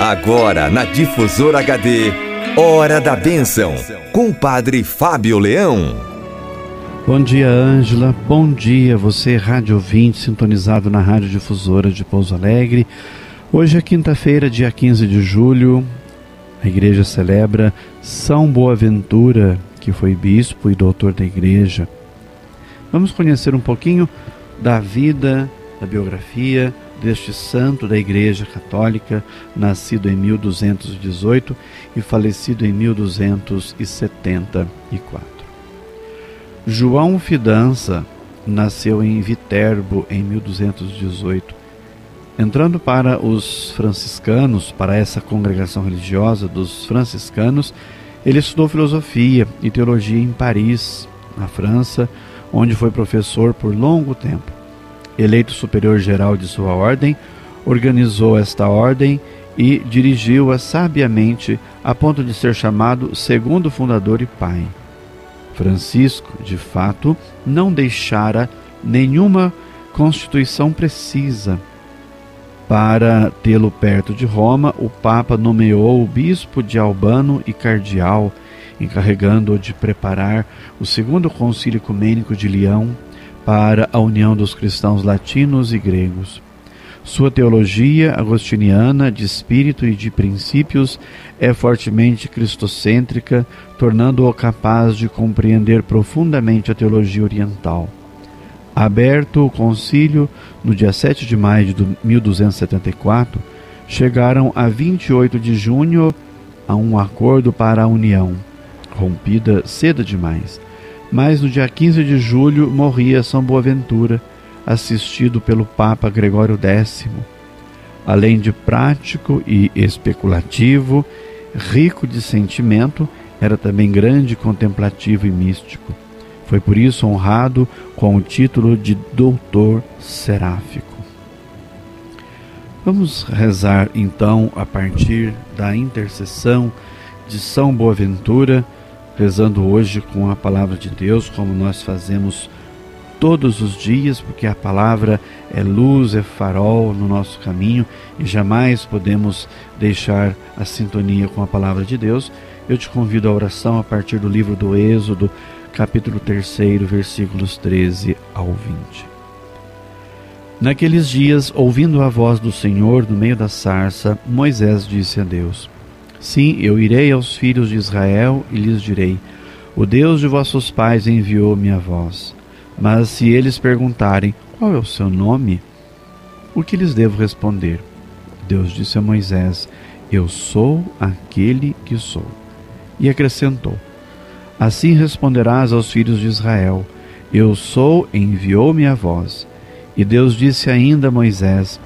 Agora na Difusora HD, Hora da Bênção, com o Padre Fábio Leão. Bom dia, Ângela. Bom dia, você, rádio ouvinte, sintonizado na Rádio Difusora de Pouso Alegre. Hoje é quinta-feira, dia 15 de julho. A igreja celebra São Boaventura, que foi bispo e doutor da igreja. Vamos conhecer um pouquinho da vida, da biografia deste santo da Igreja Católica, nascido em 1218 e falecido em 1274. João Fidanza nasceu em Viterbo em 1218. Entrando para os franciscanos, para essa congregação religiosa dos franciscanos, ele estudou filosofia e teologia em Paris, na França, onde foi professor por longo tempo eleito superior geral de sua ordem, organizou esta ordem e dirigiu-a sabiamente a ponto de ser chamado segundo fundador e pai. Francisco, de fato, não deixara nenhuma constituição precisa. Para tê-lo perto de Roma, o Papa nomeou o bispo de Albano e cardeal, encarregando-o de preparar o segundo concílio ecumênico de Leão para a união dos cristãos latinos e gregos. Sua teologia agostiniana de espírito e de princípios é fortemente cristocêntrica, tornando-o capaz de compreender profundamente a teologia oriental. Aberto o concílio no dia 7 de maio de 1274, chegaram a 28 de junho a um acordo para a união, rompida cedo demais mas no dia 15 de julho morria São Boaventura, assistido pelo Papa Gregório X. Além de prático e especulativo, rico de sentimento, era também grande contemplativo e místico. Foi por isso honrado com o título de Doutor Seráfico. Vamos rezar então a partir da intercessão de São Boaventura rezando hoje com a palavra de Deus, como nós fazemos todos os dias, porque a palavra é luz, é farol no nosso caminho e jamais podemos deixar a sintonia com a palavra de Deus. Eu te convido à oração a partir do livro do Êxodo, capítulo 3, versículos 13 ao 20. Naqueles dias, ouvindo a voz do Senhor no meio da sarça, Moisés disse a Deus: Sim, eu irei aos filhos de Israel e lhes direi: O Deus de vossos pais enviou-me a vós. Mas se eles perguntarem: Qual é o seu nome? O que lhes devo responder? Deus disse a Moisés: Eu sou aquele que sou. E acrescentou: Assim responderás aos filhos de Israel: Eu sou, enviou-me a vós. E Deus disse ainda a Moisés: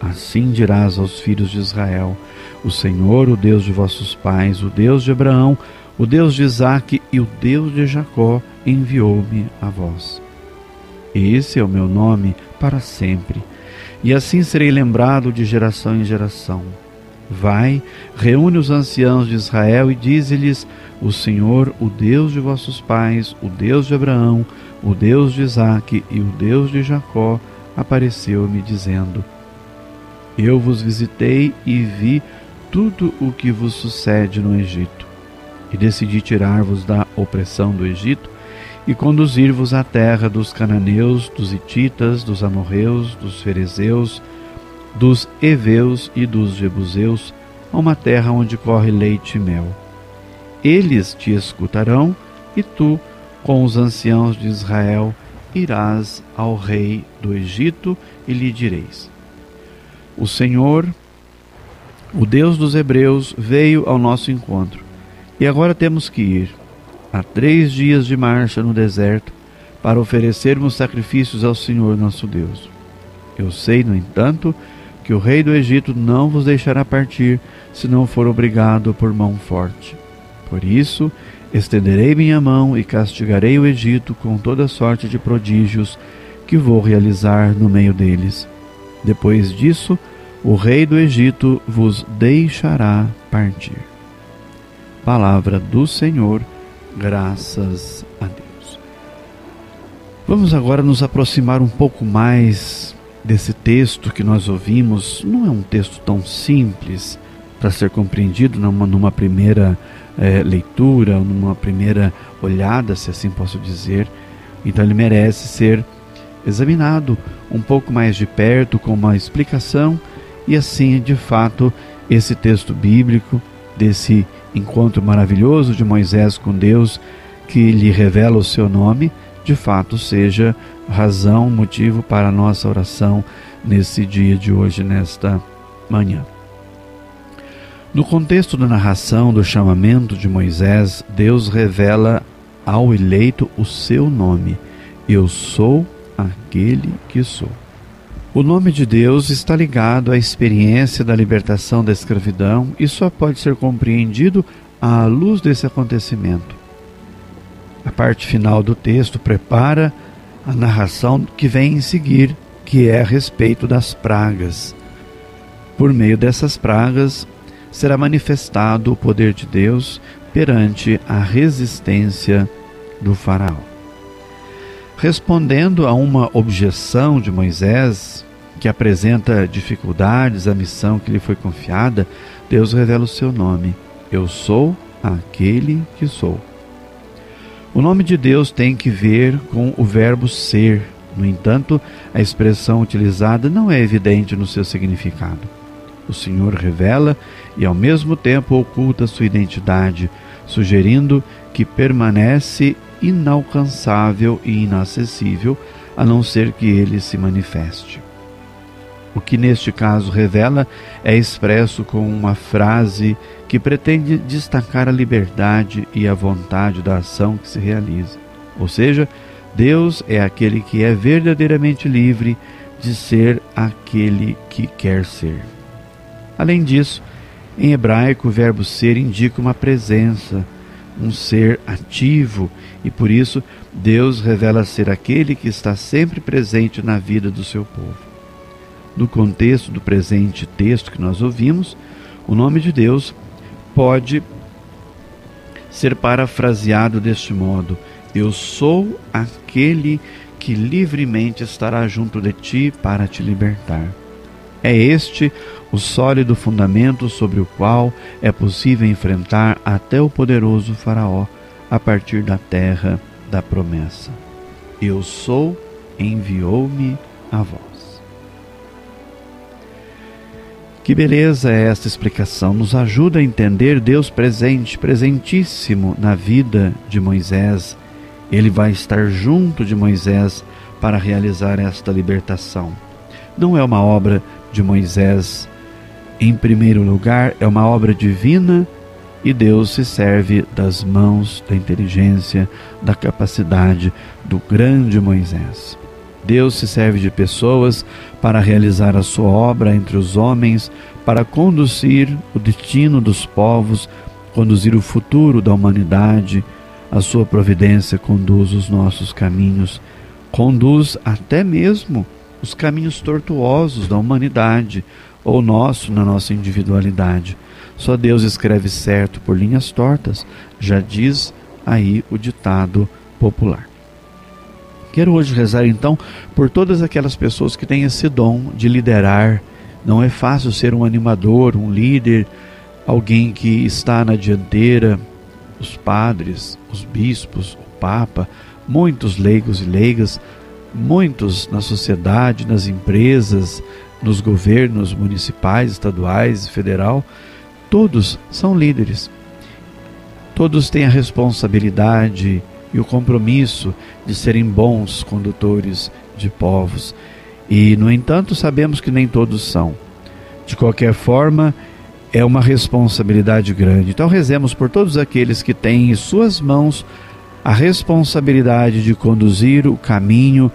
Assim dirás aos filhos de Israel: o Senhor, o Deus de vossos pais, o Deus de Abraão, o Deus de Isaque e o Deus de Jacó enviou-me a vós. Esse é o meu nome para sempre, e assim serei lembrado de geração em geração. Vai, reúne os anciãos de Israel e dize-lhes: O Senhor, o Deus de vossos pais, o Deus de Abraão, o Deus de Isaque e o Deus de Jacó, apareceu-me dizendo: Eu vos visitei e vi tudo o que vos sucede no Egito, e decidi tirar-vos da opressão do Egito e conduzir-vos à terra dos cananeus, dos hititas, dos amorreus, dos ferezeus, dos heveus e dos jebuseus, a uma terra onde corre leite e mel. Eles te escutarão, e tu, com os anciãos de Israel, irás ao rei do Egito e lhe direis: O Senhor, o Deus dos Hebreus veio ao nosso encontro. E agora temos que ir. Há três dias de marcha no deserto para oferecermos sacrifícios ao Senhor nosso Deus. Eu sei, no entanto, que o rei do Egito não vos deixará partir se não for obrigado por mão forte. Por isso, estenderei minha mão e castigarei o Egito com toda sorte de prodígios que vou realizar no meio deles. Depois disso, o rei do Egito vos deixará partir. Palavra do Senhor, graças a Deus. Vamos agora nos aproximar um pouco mais desse texto que nós ouvimos. Não é um texto tão simples, para ser compreendido numa, numa primeira é, leitura, numa primeira olhada, se assim posso dizer. Então ele merece ser examinado um pouco mais de perto, com uma explicação, e assim, de fato, esse texto bíblico, desse encontro maravilhoso de Moisés com Deus, que lhe revela o seu nome, de fato seja razão, motivo para a nossa oração nesse dia de hoje, nesta manhã. No contexto da narração do chamamento de Moisés, Deus revela ao eleito o seu nome: Eu sou aquele que sou. O nome de Deus está ligado à experiência da libertação da escravidão e só pode ser compreendido à luz desse acontecimento. A parte final do texto prepara a narração que vem em seguir, que é a respeito das pragas. Por meio dessas pragas, será manifestado o poder de Deus perante a resistência do Faraó. Respondendo a uma objeção de Moisés, que apresenta dificuldades à missão que lhe foi confiada, Deus revela o seu nome: Eu sou aquele que sou. O nome de Deus tem que ver com o verbo ser. No entanto, a expressão utilizada não é evidente no seu significado. O Senhor revela e ao mesmo tempo oculta sua identidade, sugerindo que permanece inalcançável e inacessível, a não ser que ele se manifeste. O que neste caso revela é expresso com uma frase que pretende destacar a liberdade e a vontade da ação que se realiza. Ou seja, Deus é aquele que é verdadeiramente livre de ser aquele que quer ser. Além disso, em hebraico, o verbo ser indica uma presença, um ser ativo, e por isso Deus revela ser aquele que está sempre presente na vida do seu povo. No contexto do presente texto que nós ouvimos, o nome de Deus pode ser parafraseado deste modo: Eu sou aquele que livremente estará junto de ti para te libertar. É este o sólido fundamento sobre o qual é possível enfrentar até o poderoso Faraó a partir da terra da promessa. Eu sou, enviou-me a vós. Que beleza é esta explicação! Nos ajuda a entender Deus presente, presentíssimo na vida de Moisés. Ele vai estar junto de Moisés para realizar esta libertação. Não é uma obra de Moisés em primeiro lugar, é uma obra divina e Deus se serve das mãos, da inteligência, da capacidade do grande Moisés. Deus se serve de pessoas para realizar a sua obra entre os homens, para conduzir o destino dos povos, conduzir o futuro da humanidade. A sua providência conduz os nossos caminhos, conduz até mesmo os caminhos tortuosos da humanidade, ou nosso na nossa individualidade. Só Deus escreve certo por linhas tortas, já diz aí o ditado popular. Quero hoje rezar então por todas aquelas pessoas que têm esse dom de liderar. Não é fácil ser um animador, um líder, alguém que está na dianteira, os padres, os bispos, o Papa, muitos leigos e leigas, muitos na sociedade, nas empresas, nos governos municipais, estaduais e federal, todos são líderes. Todos têm a responsabilidade e o compromisso de serem bons condutores de povos. E, no entanto, sabemos que nem todos são. De qualquer forma, é uma responsabilidade grande. Então, rezemos por todos aqueles que têm em suas mãos a responsabilidade de conduzir o caminho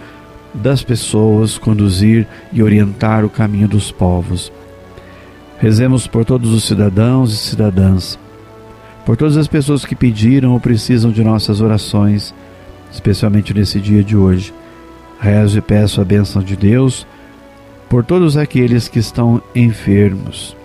das pessoas, conduzir e orientar o caminho dos povos. Rezemos por todos os cidadãos e cidadãs, por todas as pessoas que pediram ou precisam de nossas orações, especialmente nesse dia de hoje. Rezo e peço a bênção de Deus por todos aqueles que estão enfermos,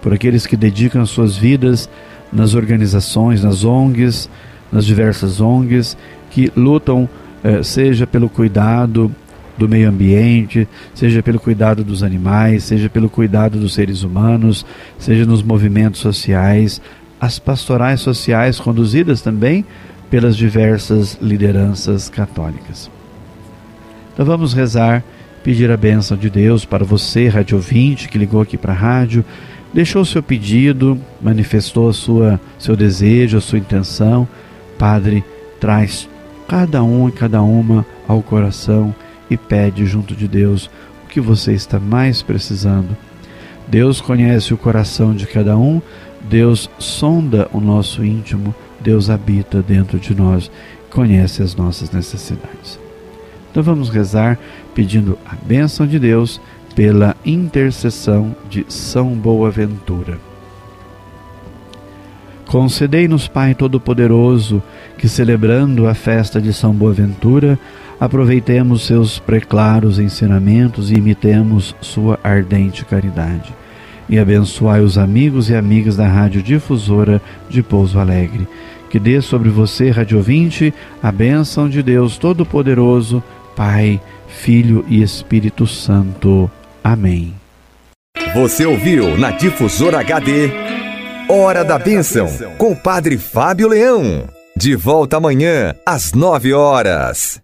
por aqueles que dedicam suas vidas nas organizações, nas ONGs, nas diversas ONGs, que lutam, eh, seja pelo cuidado do meio ambiente, seja pelo cuidado dos animais, seja pelo cuidado dos seres humanos, seja nos movimentos sociais, as pastorais sociais conduzidas também pelas diversas lideranças católicas. Então vamos rezar, pedir a bênção de Deus para você, rádio ouvinte, que ligou aqui para a rádio, deixou seu pedido, manifestou a sua, seu desejo, a sua intenção. Padre, traz cada um e cada uma ao coração e pede junto de Deus o que você está mais precisando. Deus conhece o coração de cada um, Deus sonda o nosso íntimo, Deus habita dentro de nós, conhece as nossas necessidades. Então vamos rezar pedindo a bênção de Deus pela intercessão de São Boaventura. Concedei-nos, Pai Todo-Poderoso, que celebrando a festa de São Boaventura, aproveitemos seus preclaros ensinamentos e imitemos sua ardente caridade. E abençoai os amigos e amigas da Rádio Difusora de Pouso Alegre. Que dê sobre você, Rádio Ouvinte, a bênção de Deus Todo-Poderoso, Pai, Filho e Espírito Santo. Amém. Você ouviu na Difusora HD Hora da Bênção, com o Padre Fábio Leão. De volta amanhã, às nove horas.